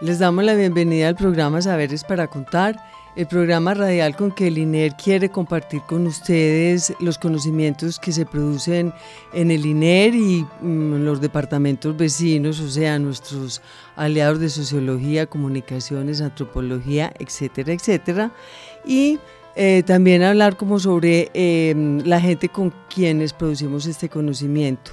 Les damos la bienvenida al programa Saberes para Contar, el programa radial con que el INER quiere compartir con ustedes los conocimientos que se producen en el INER y mm, los departamentos vecinos, o sea, nuestros aliados de sociología, comunicaciones, antropología, etcétera, etcétera. Y eh, también hablar como sobre em, la gente con quienes producimos este conocimiento.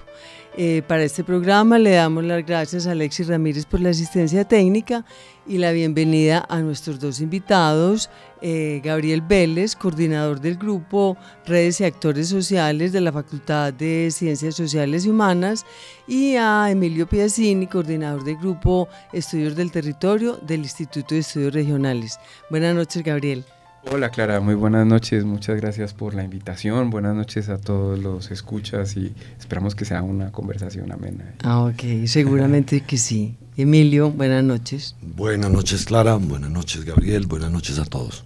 Eh, para este programa le damos las gracias a Alexis Ramírez por la asistencia técnica y la bienvenida a nuestros dos invitados, eh, Gabriel Vélez, coordinador del grupo Redes y Actores Sociales de la Facultad de Ciencias Sociales y Humanas, y a Emilio Piazzini, coordinador del grupo Estudios del Territorio del Instituto de Estudios Regionales. Buenas noches, Gabriel. Hola Clara, muy buenas noches, muchas gracias por la invitación, buenas noches a todos los escuchas y esperamos que sea una conversación amena. Ah, ok, seguramente que sí. Emilio, buenas noches. Buenas noches Clara, buenas noches Gabriel, buenas noches a todos.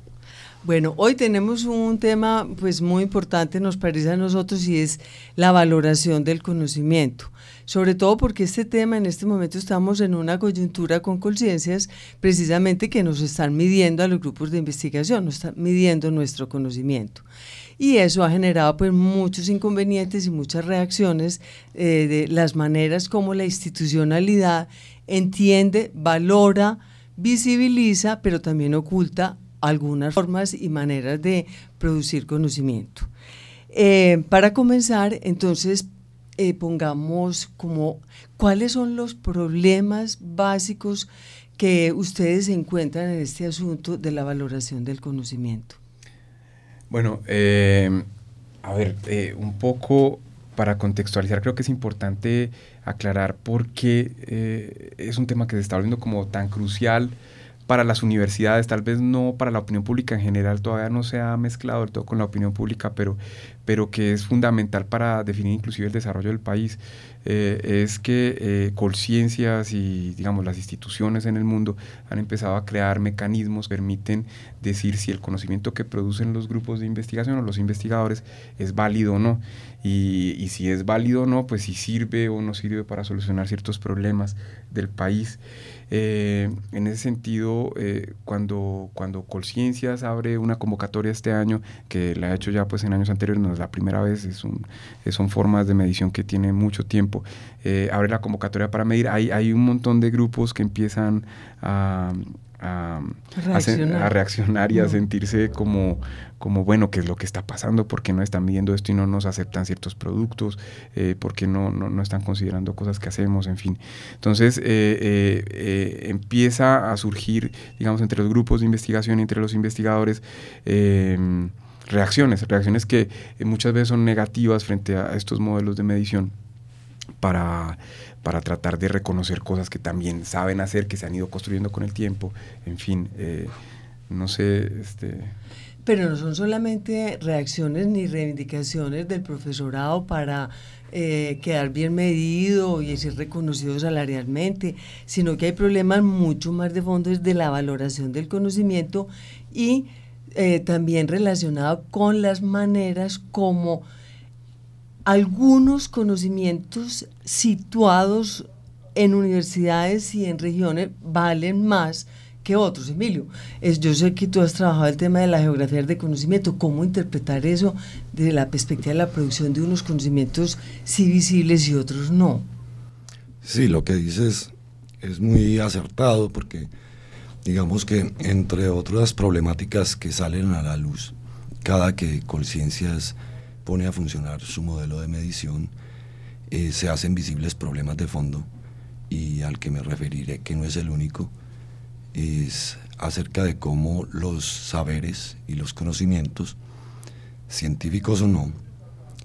Bueno, hoy tenemos un tema pues muy importante, nos parece a nosotros, y es la valoración del conocimiento sobre todo porque este tema en este momento estamos en una coyuntura con conciencias precisamente que nos están midiendo a los grupos de investigación, nos están midiendo nuestro conocimiento. Y eso ha generado pues muchos inconvenientes y muchas reacciones eh, de las maneras como la institucionalidad entiende, valora, visibiliza, pero también oculta algunas formas y maneras de producir conocimiento. Eh, para comenzar, entonces, eh, pongamos como cuáles son los problemas básicos que ustedes encuentran en este asunto de la valoración del conocimiento. Bueno, eh, a ver, un poco para contextualizar, creo que es importante aclarar por qué es un tema que se está volviendo como tan crucial para las universidades, tal vez no para la opinión pública en general, todavía no se ha mezclado del todo con la opinión pública, pero, pero que es fundamental para definir inclusive el desarrollo del país, eh, es que eh, conciencias y digamos las instituciones en el mundo han empezado a crear mecanismos que permiten decir si el conocimiento que producen los grupos de investigación o los investigadores es válido o no. Y, si es válido o no, pues si sirve o no sirve para solucionar ciertos problemas del país. Eh, en ese sentido, eh, cuando, cuando Colciencias abre una convocatoria este año, que la ha hecho ya pues en años anteriores, no es la primera vez, es un, son formas de medición que tienen mucho tiempo, eh, abre la convocatoria para medir, hay, hay un montón de grupos que empiezan a a, reaccionar. y a sentirse como, como, bueno, ¿qué es lo que está pasando? ¿Por qué no están viendo esto y no nos aceptan ciertos productos? Eh, ¿Por qué no, no, están considerando cosas que hacemos? En fin. Entonces, eh, eh, empieza a surgir, digamos, entre los grupos de investigación, entre los investigadores, reacciones, reacciones que muchas veces son negativas frente a estos modelos de medición para para tratar de reconocer cosas que también saben hacer, que se han ido construyendo con el tiempo, en fin, eh, no sé, este... Pero no son solamente reacciones ni reivindicaciones del profesorado para eh, quedar bien medido y ser reconocido salarialmente, sino que hay problemas mucho más de fondo de la valoración del conocimiento y eh, también relacionado con las maneras como algunos conocimientos situados en universidades y en regiones valen más que otros, Emilio. Es, yo sé que tú has trabajado el tema de la geografía de conocimiento, cómo interpretar eso desde la perspectiva de la producción de unos conocimientos sí visibles y otros no. Sí, lo que dices es muy acertado porque digamos que entre otras problemáticas que salen a la luz cada que conciencias pone a funcionar su modelo de medición, eh, se hacen visibles problemas de fondo y al que me referiré, que no es el único, es acerca de cómo los saberes y los conocimientos, científicos o no,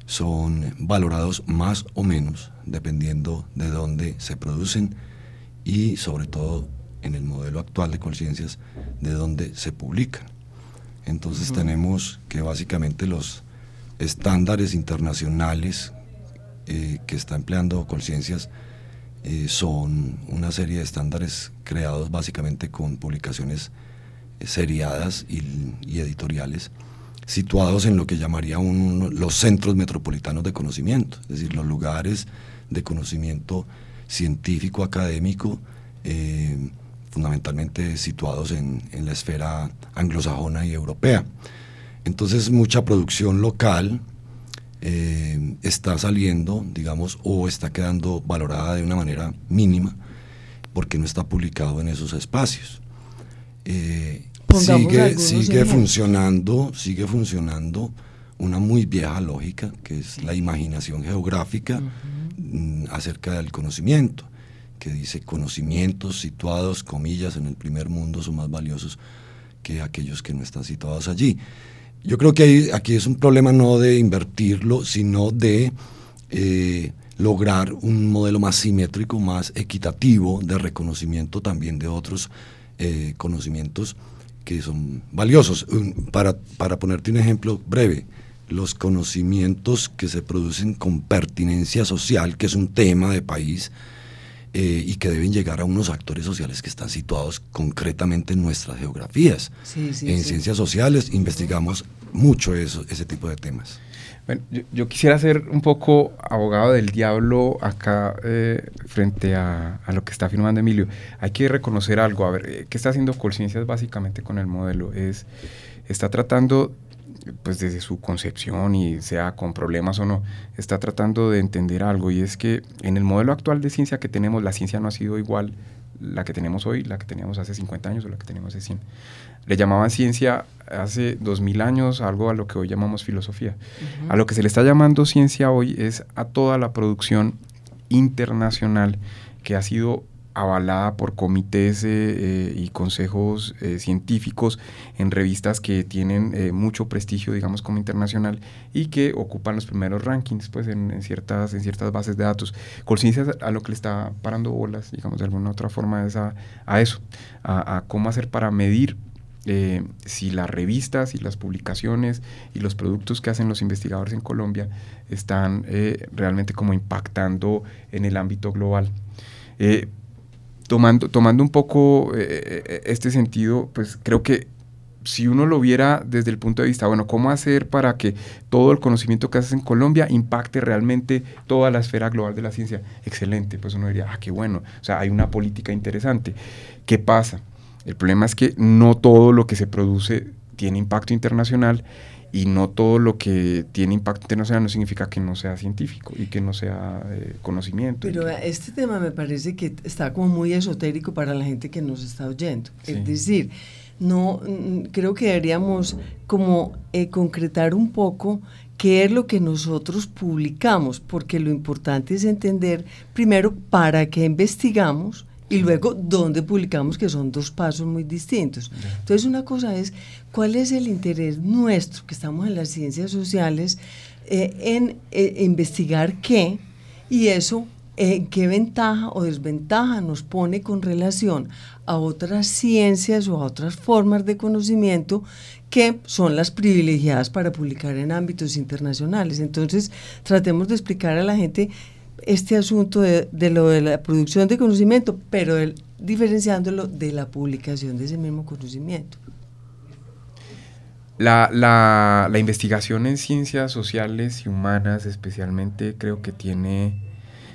son valorados más o menos dependiendo de dónde se producen y sobre todo en el modelo actual de conciencias de dónde se publican. Entonces tenemos que básicamente los estándares internacionales eh, que está empleando conciencias eh, son una serie de estándares creados básicamente con publicaciones eh, seriadas y, editoriales situados en lo que llamaría los centros metropolitanos de conocimiento, es decir, los lugares de conocimiento científico, académico, fundamentalmente situados en, la esfera anglosajona y europea. Entonces mucha producción local eh, está saliendo, digamos, o está quedando valorada de una manera mínima porque no está publicado en esos espacios. Eh, sigue sigue funcionando, sigue funcionando una muy vieja lógica que es la imaginación geográfica mm, acerca del conocimiento que dice conocimientos situados, comillas, en el primer mundo son más valiosos que aquellos que no están situados allí. Yo creo que aquí es un problema no de invertirlo, sino de eh, lograr un modelo más simétrico, más equitativo de reconocimiento también de otros eh, conocimientos que son valiosos. Para, para ponerte un ejemplo breve, los conocimientos que se producen con pertinencia social, que es un tema de país, eh, y que deben llegar a unos actores sociales que están situados concretamente en nuestras geografías. en ciencias sociales investigamos mucho eso, ese tipo de temas. Bueno, yo, quisiera ser un poco abogado del diablo acá eh, frente a, a, lo que está afirmando Emilio. Hay que reconocer algo. A ver, eh, ¿qué está haciendo Colciencias básicamente con el modelo? Es, está tratando pues desde su concepción y sea con problemas o no, está tratando de entender algo y es que en el modelo actual de ciencia que tenemos, la ciencia no ha sido igual la que tenemos hoy, la que teníamos hace 50 años o la que teníamos hace 100. Le llamaban ciencia hace 2000 años algo a lo que hoy llamamos filosofía. A lo que se le está llamando ciencia hoy es a toda la producción internacional que ha sido avalada por comités eh, eh, y consejos eh, científicos en revistas que tienen mucho prestigio, digamos, como internacional y que ocupan los primeros rankings, pues, en, ciertas, en ciertas bases de datos. Colciencias a lo que le está parando bolas, digamos, de alguna otra forma, a, eso, a, cómo hacer para medir si las revistas y las publicaciones y los productos que hacen los investigadores en Colombia están realmente como impactando en el ámbito global tomando, tomando un poco eh, eh, este sentido, pues creo que si uno lo viera desde el punto de vista, bueno, ¿cómo hacer para que todo el conocimiento que haces en Colombia impacte realmente toda la esfera global de la ciencia? Excelente, pues uno diría, ah, qué bueno, o sea, hay una política interesante. ¿Qué pasa? El problema es que no todo lo que se produce tiene impacto internacional y no todo lo que tiene impacto internacional no significa que no sea científico y que no sea eh, conocimiento. Pero este tema me parece que está como muy esotérico para la gente que nos está oyendo. Es decir, no mm, creo que deberíamos como eh, concretar un poco qué es lo que nosotros publicamos, porque lo importante es entender primero para qué investigamos y luego dónde publicamos, que son dos pasos muy distintos. Entonces, una cosa es cuál es el interés nuestro, que estamos en las ciencias sociales, eh, en eh, investigar qué, y eso en qué ventaja o desventaja nos pone con relación a otras ciencias o a otras formas de conocimiento que son las privilegiadas para publicar en ámbitos internacionales. Entonces, tratemos de explicar a la gente este asunto de, lo de la producción de conocimiento, pero diferenciándolo de la publicación de ese mismo conocimiento. La, la, la, investigación en ciencias sociales y humanas especialmente creo que tiene,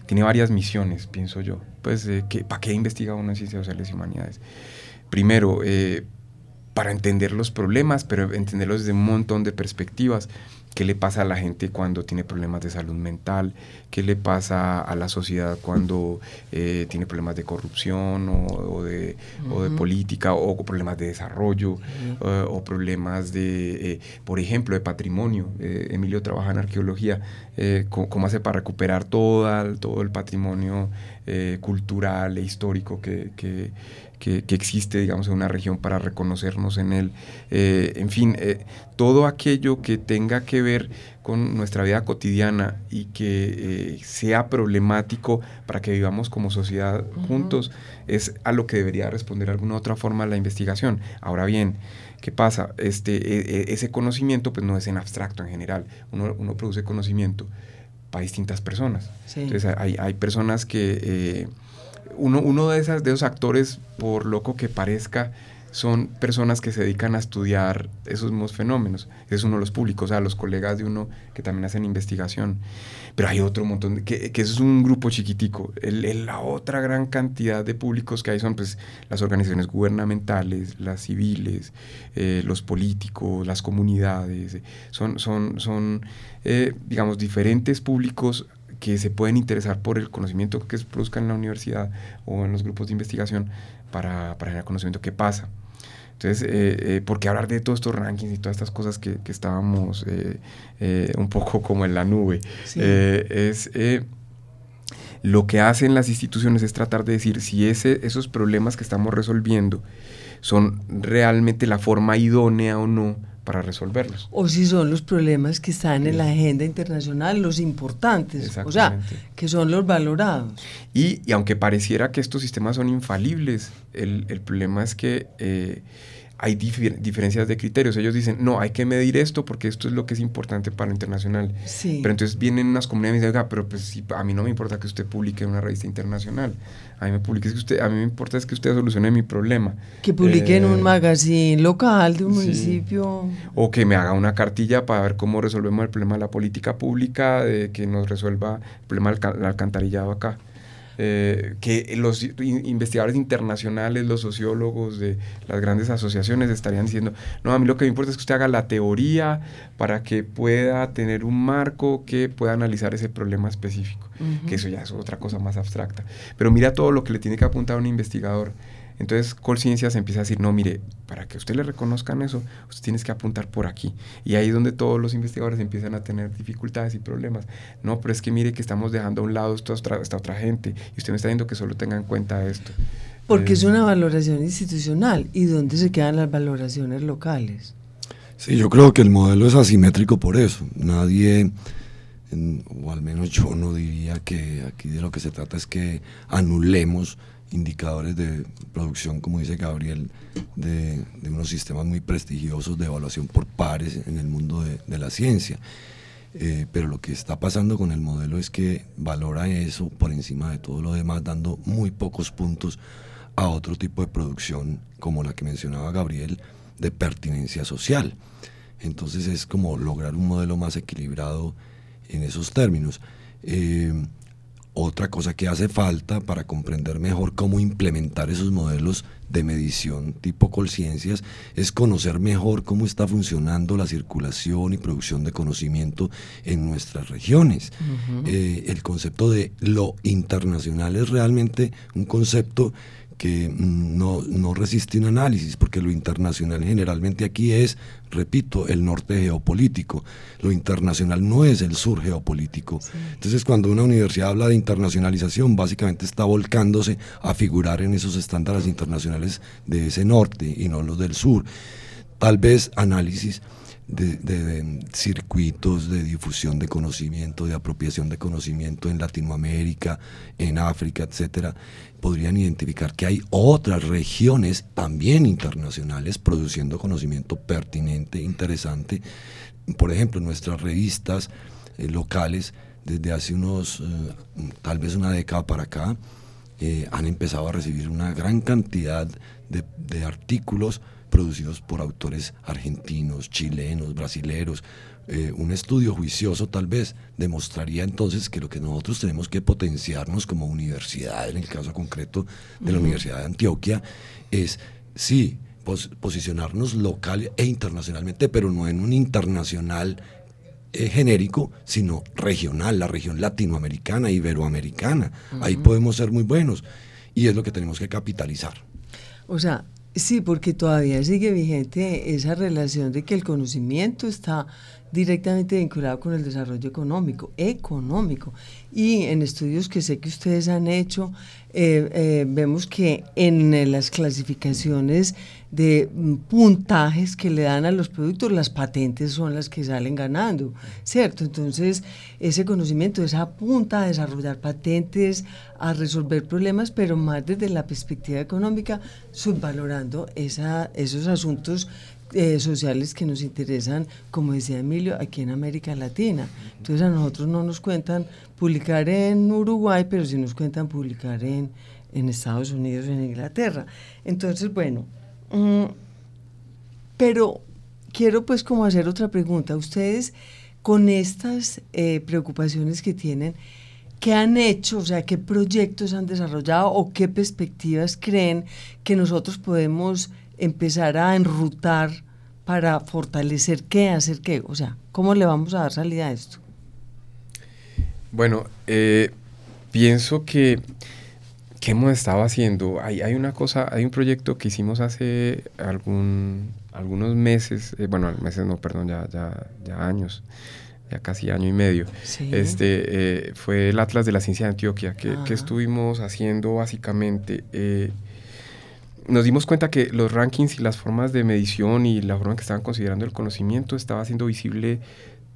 tiene varias misiones, pienso yo. Pues, eh, ¿para qué investiga uno en ciencias sociales y humanidades? Primero, eh, para entender los problemas, pero entenderlos desde un montón de perspectivas. qué le pasa a la gente cuando tiene problemas de salud mental, qué le pasa a la sociedad cuando eh, tiene problemas de corrupción o, de, política o problemas de desarrollo eh, o problemas de, eh, por ejemplo, de patrimonio. Emilio trabaja en arqueología, cómo hace para recuperar todo, todo el patrimonio cultural e histórico que, que, existe, digamos, en una región para reconocernos en él. Eh, en fin, eh, todo aquello que tenga que ver con nuestra vida cotidiana y que eh, sea problemático para que vivamos como sociedad juntos, es a lo que debería responder de alguna otra forma la investigación. Ahora bien, ¿qué pasa? Este, e, e, ese conocimiento pues no es en abstracto en general, uno, uno produce conocimiento para distintas personas. Entonces hay, hay personas que uno, uno de, esas, de esos actores, por loco que parezca, son personas que se dedican a estudiar esos mismos fenómenos. es uno de los públicos, o sea, los colegas de uno que también hacen investigación. Pero hay otro montón, que, que es un grupo chiquitico. El, la otra gran cantidad de públicos que hay son pues, las organizaciones gubernamentales, las civiles, eh, los políticos, las comunidades. Son, son, son eh, digamos, diferentes públicos que se pueden interesar por el conocimiento que se produzca en la universidad o en los grupos de investigación para, para generar conocimiento que pasa. Entonces, eh, eh, ¿por qué hablar de todos estos rankings y todas estas cosas que, que estábamos eh, un poco como en la nube? es lo que hacen las instituciones es tratar de decir si ese, esos problemas que estamos resolviendo son realmente la forma idónea o no para resolverlos. O si son los problemas que están en la agenda internacional, los importantes, o sea, que son los valorados. Y, y, aunque pareciera que estos sistemas son infalibles, el, el problema es que eh, hay diferencias de criterios. Ellos dicen, no, hay que medir esto porque esto es lo que es importante para lo internacional. Pero entonces vienen unas comunidades y dicen, pero pues a mí no me importa que usted publique en una revista internacional. A mí me publique que usted, a mí me importa es que usted solucione mi problema. Que publique en un eh, magazine local de un municipio. O que me haga una cartilla para ver cómo resolvemos el problema de la política pública, de que nos resuelva el problema del alcantarillado acá. Eh, que los investigadores internacionales, los sociólogos de las grandes asociaciones estarían diciendo, no, a mí lo que me importa es que usted haga la teoría para que pueda tener un marco que pueda analizar ese problema específico, que eso ya es otra cosa más abstracta. Pero mira todo lo que le tiene que apuntar a un investigador. Entonces Colciencia se empieza a decir, no, mire, para que usted le reconozcan eso, usted tiene que apuntar por aquí. Y ahí es donde todos los investigadores empiezan a tener dificultades y problemas. No, pero es que mire que estamos dejando a un lado esta otra, esta otra gente y usted me está diciendo que solo tenga en cuenta esto. Porque es eh, una valoración institucional. ¿Y dónde se quedan las valoraciones locales? Sí, yo creo que el modelo es asimétrico por eso. Nadie, o al menos yo no diría que aquí de lo que se trata es que anulemos indicadores de producción, como dice Gabriel, de, unos sistemas muy prestigiosos de evaluación por pares en el mundo de, la ciencia. Eh, pero lo que está pasando con el modelo es que valora eso por encima de todo lo demás, dando muy pocos puntos a otro tipo de producción, como la que mencionaba Gabriel, de pertinencia social. Entonces es como lograr un modelo más equilibrado en esos términos. Eh, otra cosa que hace falta para comprender mejor cómo implementar esos modelos de medición tipo Colciencias es conocer mejor cómo está funcionando la circulación y producción de conocimiento en nuestras regiones. Eh, el concepto de lo internacional es realmente un concepto que mm, no, no, resiste un análisis, porque lo internacional generalmente aquí es, repito, el norte geopolítico. Lo internacional no es el sur geopolítico. Entonces, cuando una universidad habla de internacionalización, básicamente está volcándose a figurar en esos estándares internacionales de ese norte y no los del sur. Tal vez análisis de, circuitos de difusión de conocimiento, de apropiación de conocimiento en Latinoamérica, en África, etcétera, podrían identificar que hay otras regiones también internacionales produciendo conocimiento pertinente, interesante. Por ejemplo, nuestras revistas eh, locales, desde hace unos, eh, tal vez una década para acá, eh, han empezado a recibir una gran cantidad de, de artículos producidos por autores argentinos, chilenos, brasileros. Eh, un estudio juicioso tal vez demostraría entonces que lo que nosotros tenemos que potenciarnos como universidad, en el caso concreto de la Universidad de Antioquia, es sí, posicionarnos local e internacionalmente, pero no en un internacional eh, genérico, sino regional, la región latinoamericana, iberoamericana. Ahí podemos ser muy buenos y es lo que tenemos que capitalizar. O sea, sí, porque todavía sigue vigente esa relación de que el conocimiento está directamente vinculado con el desarrollo económico, económico. Y en estudios que sé que ustedes han hecho, eh, eh, vemos que en las clasificaciones de mm, puntajes que le dan a los productos, las patentes son las que salen ganando, ¿cierto? Entonces, ese conocimiento, esa punta a desarrollar patentes, a resolver problemas, pero más desde la perspectiva económica, subvalorando esa, esos asuntos eh, sociales que nos interesan, como decía Emilio, aquí en América Latina. Entonces a nosotros no nos cuentan publicar en Uruguay, pero sí nos cuentan publicar en, en Estados Unidos, en Inglaterra. Entonces, bueno, mm, pero quiero pues como hacer otra pregunta. Ustedes con estas eh, preocupaciones que tienen, ¿qué han hecho? O sea, ¿qué proyectos han desarrollado o qué perspectivas creen que nosotros podemos empezar a enrutar para fortalecer qué, hacer qué? O sea, ¿cómo le vamos a dar salida a esto? Bueno, eh, pienso que, ¿qué hemos estado haciendo? Hay, hay, una cosa, hay un proyecto que hicimos hace algún, algunos meses, eh, bueno, meses no, perdón, ya, ya, ya años, ya casi año y medio. Este eh, fue el Atlas de la Ciencia de Antioquia, que, que estuvimos haciendo básicamente nos dimos cuenta que los rankings y las formas de medición y la forma en que estaban considerando el conocimiento estaba haciendo visible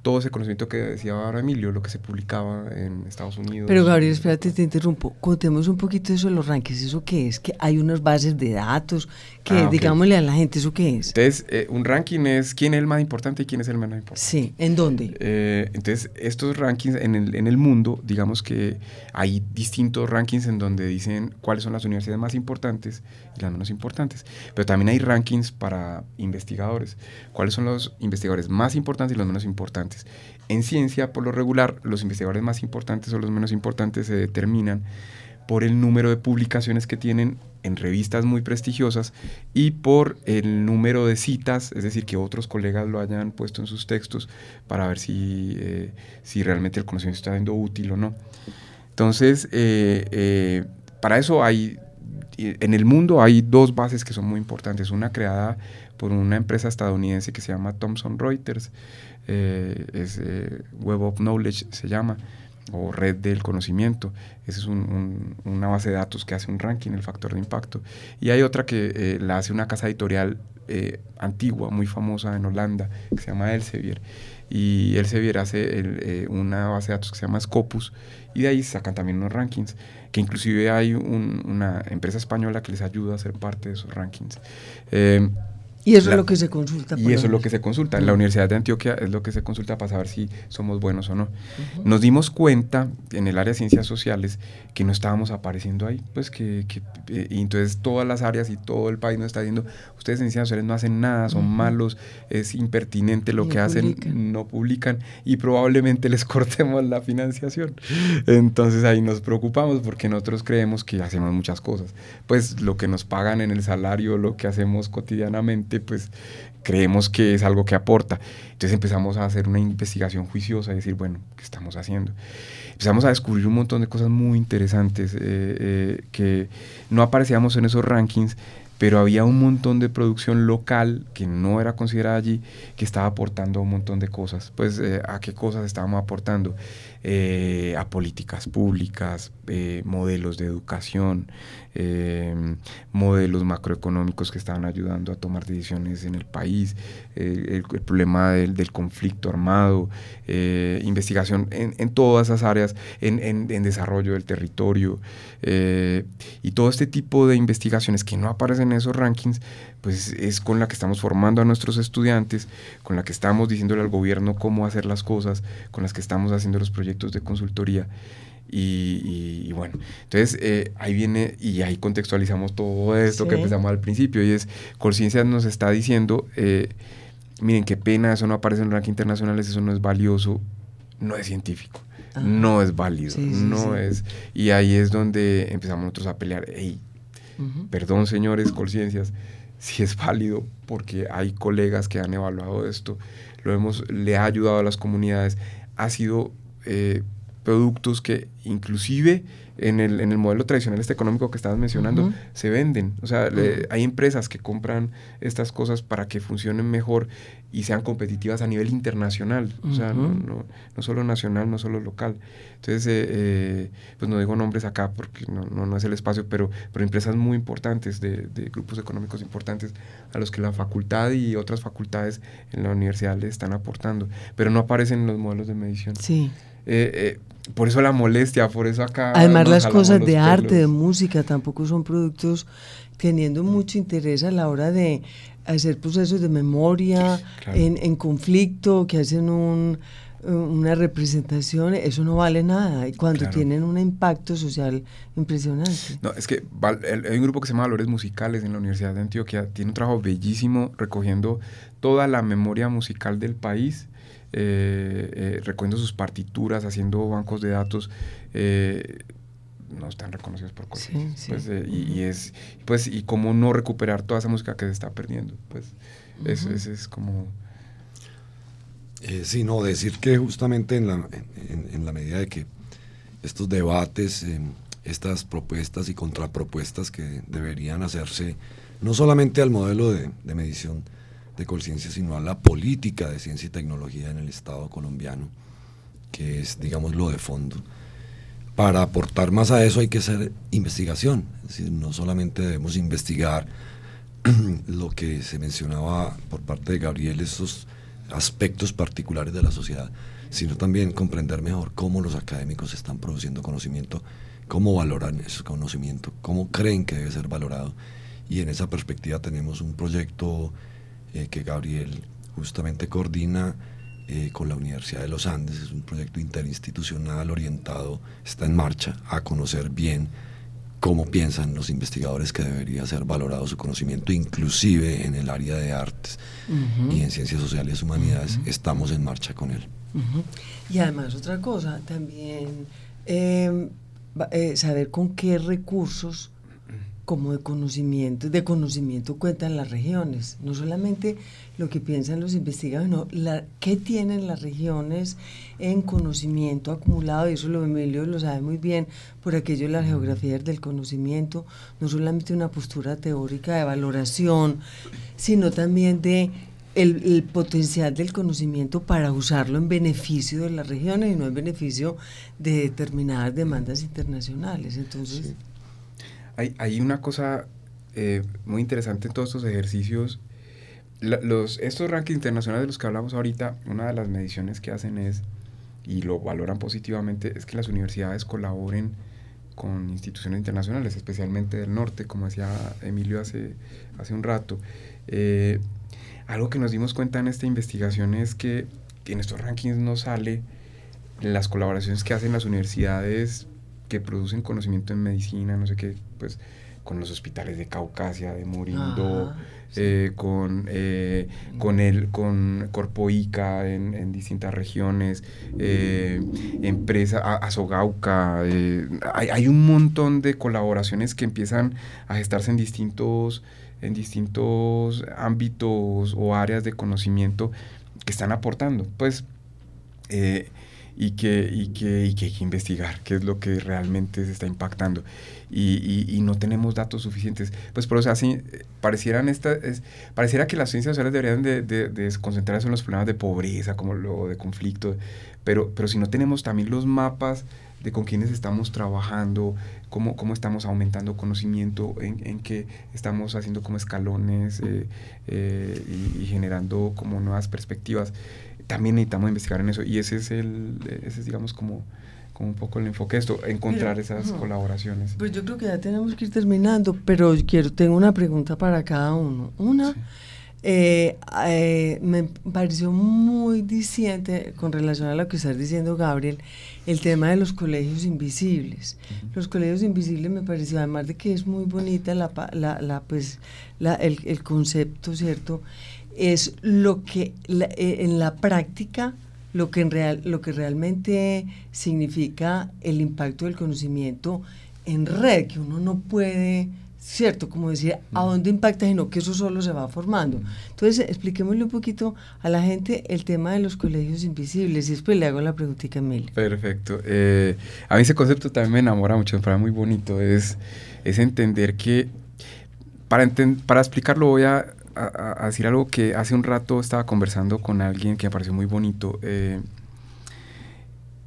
todo ese conocimiento que decía ahora Emilio, lo que se publicaba en Estados Unidos. Pero Gabriel, espérate, te interrumpo. Contemos un poquito eso de los rankings. ¿Eso qué es? Que hay unas bases de datos que, ah, digámosle a la gente, ¿eso qué es? Entonces, eh, un ranking es quién es el más importante y quién es el menos importante. Sí, ¿en dónde? Eh, entonces, estos rankings en el, en el mundo, digamos que hay distintos rankings en donde dicen cuáles son las universidades más importantes y las menos importantes. Pero también hay rankings para investigadores. ¿Cuáles son los investigadores más importantes y los menos importantes? En ciencia, por lo regular, los investigadores más importantes o los menos importantes se determinan por el número de publicaciones que tienen en revistas muy prestigiosas y por el número de citas, es decir, que otros colegas lo hayan puesto en sus textos para ver si, eh, si realmente el conocimiento está siendo útil o no. Entonces, eh, eh, para eso hay, en el mundo hay dos bases que son muy importantes. Una creada por una empresa estadounidense que se llama Thomson Reuters, eh, es Web of Knowledge se llama, o Red del Conocimiento. Esa es una base de datos que hace un ranking, el factor de impacto. Y hay otra que la hace una casa editorial antigua, muy famosa en Holanda, que se llama Elsevier. Y Elsevier hace una base de datos que se llama Scopus, y de ahí sacan también unos rankings, que inclusive hay una empresa española que les ayuda a ser parte de esos rankings. Eh, y eso es lo que se consulta. Y eso es lo que se consulta. En la Universidad de Antioquia es lo que se consulta para saber si somos buenos o no. Nos dimos cuenta en el área de ciencias sociales que no estábamos apareciendo ahí. Pues que, eh, y entonces todas las áreas y todo el país nos está diciendo, ustedes en ciencias sociales no hacen nada, son malos, es impertinente lo que hacen, no publican y probablemente les cortemos la financiación. Entonces ahí nos preocupamos porque nosotros creemos que hacemos muchas cosas. Pues lo que nos pagan en el salario, lo que hacemos cotidianamente, pues creemos que es algo que aporta. Entonces empezamos a hacer una investigación juiciosa y decir, bueno, ¿qué estamos haciendo? Empezamos a descubrir un montón de cosas muy interesantes eh, eh, que no aparecíamos en esos rankings, pero había un montón de producción local que no era considerada allí, que estaba aportando un montón de cosas. Pues, eh, ¿a qué cosas estábamos aportando? a políticas públicas, modelos de educación, Em, modelos macroeconómicos que estaban ayudando a tomar decisiones en el país, el, problema del, conflicto armado, eh, investigación en, todas esas áreas, en, en, en desarrollo del territorio eh, y todo este tipo de investigaciones que no aparecen en esos rankings, pues es con la que estamos formando a nuestros estudiantes, con la que estamos diciéndole al gobierno cómo hacer las cosas, con las que estamos haciendo los proyectos de consultoría. Y, bueno, entonces eh, ahí viene y ahí contextualizamos todo esto que empezamos al principio y es, Conciencia nos está diciendo, eh, miren qué pena, eso no aparece en ranking internacionales, eso no es valioso, no es científico, no es válido, no es, y ahí es donde empezamos nosotros a pelear, hey, perdón señores, conciencias, si es válido, porque hay colegas que han evaluado esto, lo hemos, le ha ayudado a las comunidades, ha sido eh, productos que inclusive en el, en el modelo tradicional este económico que estabas mencionando, se venden. O sea, hay empresas que compran estas cosas para que funcionen mejor y sean competitivas a nivel internacional. O sea, no, no, no, solo nacional, no solo local. Entonces, eh, eh, pues no digo nombres acá porque no, no, es el espacio, pero, pero empresas muy importantes, de, de, grupos económicos importantes, a los que la facultad y otras facultades en la universidad le están aportando. Pero no aparecen en los modelos de medición. Sí. Eh, por eso la molestia, por eso acá. Además, las cosas de arte, de música, tampoco son productos teniendo mucho interés a la hora de hacer procesos de memoria en, conflicto, que hacen un, una representación, eso no vale nada. Y cuando tienen un impacto social impresionante. No, es que hay un grupo que se llama Valores Musicales en la Universidad de Antioquia, tiene un trabajo bellísimo recogiendo toda la memoria musical del país eh, eh, recogiendo sus partituras, haciendo bancos de datos, eh, no están reconocidos por cosas. Pues, y, es, pues, y cómo no recuperar toda esa música que se está perdiendo. Pues, eso, es como... sí, no, decir que justamente en la, en, la medida de que estos debates, estas propuestas y contrapropuestas que deberían hacerse, no solamente al modelo de, de medición, de conciencia, sino a la política de ciencia y tecnología en el Estado colombiano, que es, digamos, lo de fondo. Para aportar más a eso hay que hacer investigación, es no solamente debemos investigar lo que se mencionaba por parte de Gabriel, esos aspectos particulares de la sociedad, sino también comprender mejor cómo los académicos están produciendo conocimiento, cómo valoran ese conocimiento, cómo creen que debe ser valorado. Y en esa perspectiva tenemos un proyecto eh, que Gabriel justamente coordina eh, con la Universidad de los Andes. Es un proyecto interinstitucional orientado, está en marcha, a conocer bien cómo piensan los investigadores que debería ser valorado su conocimiento, inclusive en el área de artes y en ciencias sociales y humanidades, estamos en marcha con él. Y además otra cosa, también eh, saber con qué recursos como de conocimiento, de conocimiento cuentan las regiones, no solamente lo que piensan los investigadores, sino la, qué tienen las regiones en conocimiento acumulado, y eso lo Emilio lo sabe muy bien, por aquello de la geografía del conocimiento, no solamente una postura teórica de valoración, sino también de el, potencial del conocimiento para usarlo en beneficio de las regiones y no en beneficio de determinadas demandas internacionales. Entonces, hay, una cosa eh, muy interesante en todos estos ejercicios. los, estos rankings internacionales de los que hablamos ahorita, una de las mediciones que hacen es, y lo valoran positivamente, es que las universidades colaboren con instituciones internacionales, especialmente del norte, como decía Emilio hace, hace un rato. Eh, algo que nos dimos cuenta en esta investigación es que en estos rankings no sale las colaboraciones que hacen las universidades que producen conocimiento en medicina, no sé qué, pues con los hospitales de Caucasia, de Murindo, ah, eh, con, eh, con, el, con Corpo Ica en, distintas regiones, eh, empresa, Azogauca, eh, hay, hay, un montón de colaboraciones que empiezan a gestarse en distintos, en distintos ámbitos o áreas de conocimiento que están aportando. Pues y que, y que, y que hay que investigar qué es lo que realmente se está impactando. Y, y, no tenemos datos suficientes. Pues por eso así, parecieran esta, es, pareciera que las ciencias sociales deberían de, de, concentrarse en los problemas de pobreza, como lo de conflicto, pero, pero si no tenemos también los mapas de con quiénes estamos trabajando, cómo, cómo estamos aumentando conocimiento, en, en qué estamos haciendo como escalones eh, eh, y, y, generando como nuevas perspectivas también necesitamos investigar en eso y ese es el, ese es digamos como, como un poco el enfoque de esto, encontrar esas colaboraciones. Pues yo creo que ya tenemos que ir terminando, pero quiero, tengo una pregunta para cada uno. Una, eh, eh, me pareció muy diciente con relación a lo que estás diciendo, Gabriel, el tema de los colegios invisibles. Los colegios invisibles me pareció, además de que es muy bonita la, la, la pues, la, el, el concepto, ¿cierto? Es lo que eh, en la práctica lo que, en real, lo que realmente significa el impacto del conocimiento en red, que uno no puede cierto, como decir, a dónde impacta, sino que eso solo se va formando. Entonces, expliquémosle un poquito a la gente el tema de los colegios invisibles y después le hago la preguntita a Emilio. Perfecto. Eh, a mí ese concepto también me enamora mucho, me parece muy bonito, es, es entender que, para, para explicarlo voy a, decir algo que hace un rato estaba conversando con alguien que me pareció muy bonito. Eh,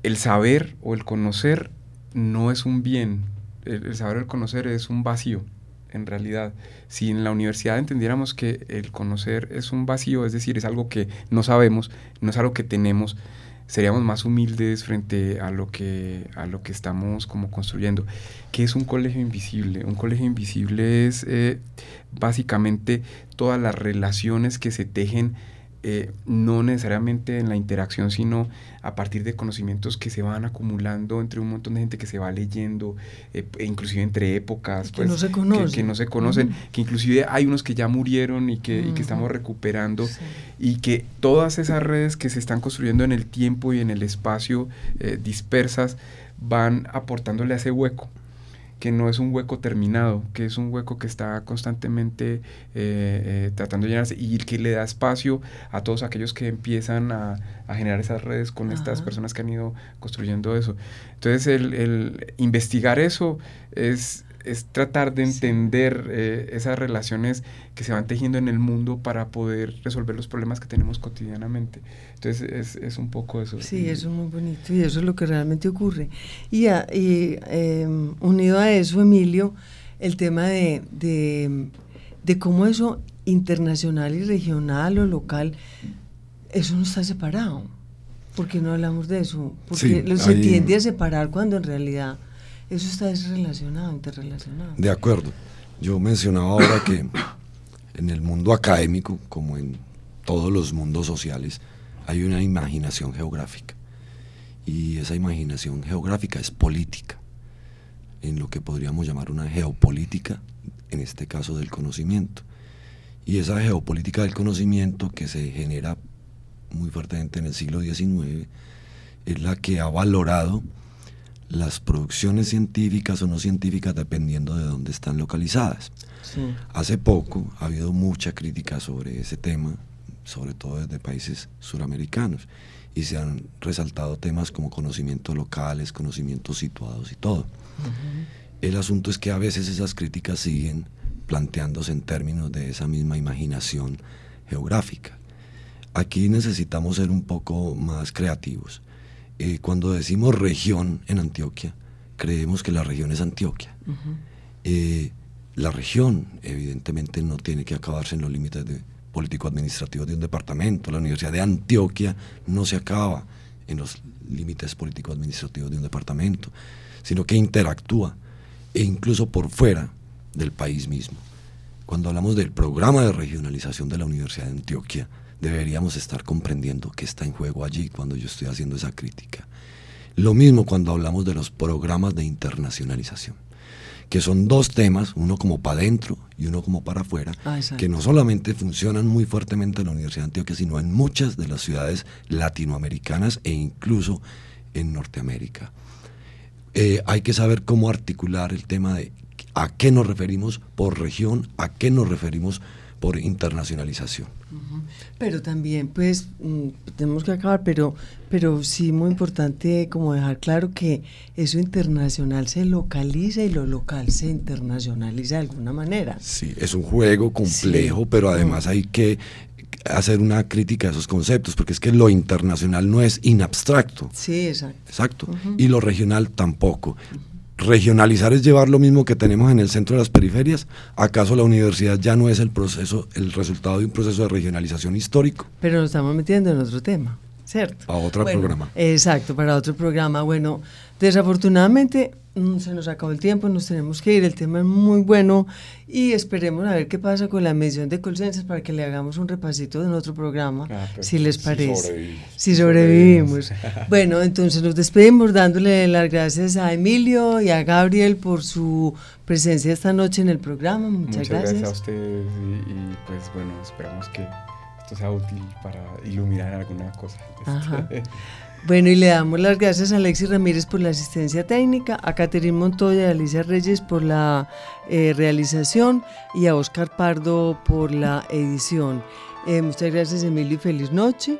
el saber o el conocer no es un bien, el, saber o el conocer es un vacío en realidad. Si en la universidad entendiéramos que el conocer es un vacío, es decir, es algo que no sabemos, no es algo que tenemos, seríamos más humildes frente a lo que, a lo que estamos como construyendo. ¿Qué es un colegio invisible? Un colegio invisible es eh, básicamente todas las relaciones que se tejen eh, no necesariamente en la interacción, sino a partir de conocimientos que se van acumulando entre un montón de gente que se va leyendo, eh, e inclusive entre épocas. Que pues, no se conocen. Que, no se conocen, que inclusive hay unos que ya murieron y que, estamos recuperando, y que todas esas redes que se están construyendo en el tiempo y en el espacio eh, dispersas van aportándole a ese hueco que no es un hueco terminado, que es un hueco que está constantemente eh, eh, tratando de llenarse y que le da espacio a todos aquellos que empiezan a, generar esas redes con estas personas que han ido construyendo eso. Entonces, el investigar eso es, es tratar de entender eh, esas relaciones que se van tejiendo en el mundo para poder resolver los problemas que tenemos cotidianamente. Entonces es, es un poco eso. Sí, eso es muy bonito y eso es lo que realmente ocurre. Y, y em, unido a eso, Emilio, el tema de, de, de, cómo eso internacional y regional o local, eso no está separado. ¿Por qué no hablamos de eso? Porque se tiende a separar cuando en realidad eso está desrelacionado, interrelacionado. De acuerdo. Yo mencionaba ahora que en el mundo académico, como en todos los mundos sociales, hay una imaginación geográfica. Y esa imaginación geográfica es política, en lo que podríamos llamar una geopolítica, en este caso del conocimiento. Y esa geopolítica del conocimiento que se genera muy fuertemente en el siglo XIX es la que ha valorado las producciones científicas o no científicas dependiendo de dónde están localizadas. Hace poco ha habido mucha crítica sobre ese tema, sobre todo desde países suramericanos, y se han resaltado temas como conocimientos locales, conocimientos situados y todo. El asunto es que a veces esas críticas siguen planteándose en términos de esa misma imaginación geográfica. Aquí necesitamos ser un poco más creativos eh, cuando decimos región en Antioquia, creemos que la región es Antioquia. Eh, la región, evidentemente, no tiene que acabarse en los límites político-administrativos de un departamento. La Universidad de Antioquia no se acaba en los límites político-administrativos de un departamento, sino que interactúa e incluso por fuera del país mismo. Cuando hablamos del programa de regionalización de la Universidad de Antioquia, deberíamos estar comprendiendo qué está en juego allí cuando yo estoy haciendo esa crítica. Lo mismo cuando hablamos de los programas de internacionalización, que son dos temas, uno como para adentro y uno como para afuera, ah, que no solamente funcionan muy fuertemente en la Universidad de Antioquia, sino en muchas de las ciudades latinoamericanas e incluso en Norteamérica. Eh, hay que saber cómo articular el tema de a qué nos referimos por región, a qué nos referimos por internacionalización. Pero también, pues, mm, tenemos que acabar, pero, pero sí muy importante como dejar claro que eso internacional se localiza y lo local se internacionaliza de alguna manera. Sí, es un juego complejo, pero además hay que hacer una crítica a esos conceptos, porque es que lo internacional no es inabstracto. Sí, exacto. Exacto. Y lo regional tampoco regionalizar es llevar lo mismo que tenemos en el centro de las periferias. ¿Acaso la universidad ya no es el proceso, el resultado de un proceso de regionalización histórico? Pero nos estamos metiendo en otro tema, ¿cierto? A otro programa. Exacto, para otro programa. Bueno, desafortunadamente se nos acabó el tiempo, nos tenemos que ir, el tema es muy bueno y esperemos a ver qué pasa con la medición de colcencias para que le hagamos un repasito en otro programa, ah, si les parece. Si sobrevivimos. bueno, entonces nos despedimos dándole las gracias a Emilio y a Gabriel por su presencia esta noche en el programa. Muchas, gracias. gracias a ustedes y, pues bueno, esperamos que esto sea útil para iluminar alguna cosa. Bueno, y le damos las gracias a Alexis Ramírez por la asistencia técnica, a Caterín Montoya y a Alicia Reyes por la eh, realización y a Oscar Pardo por la edición. Eh, muchas gracias, Emilio, y feliz noche.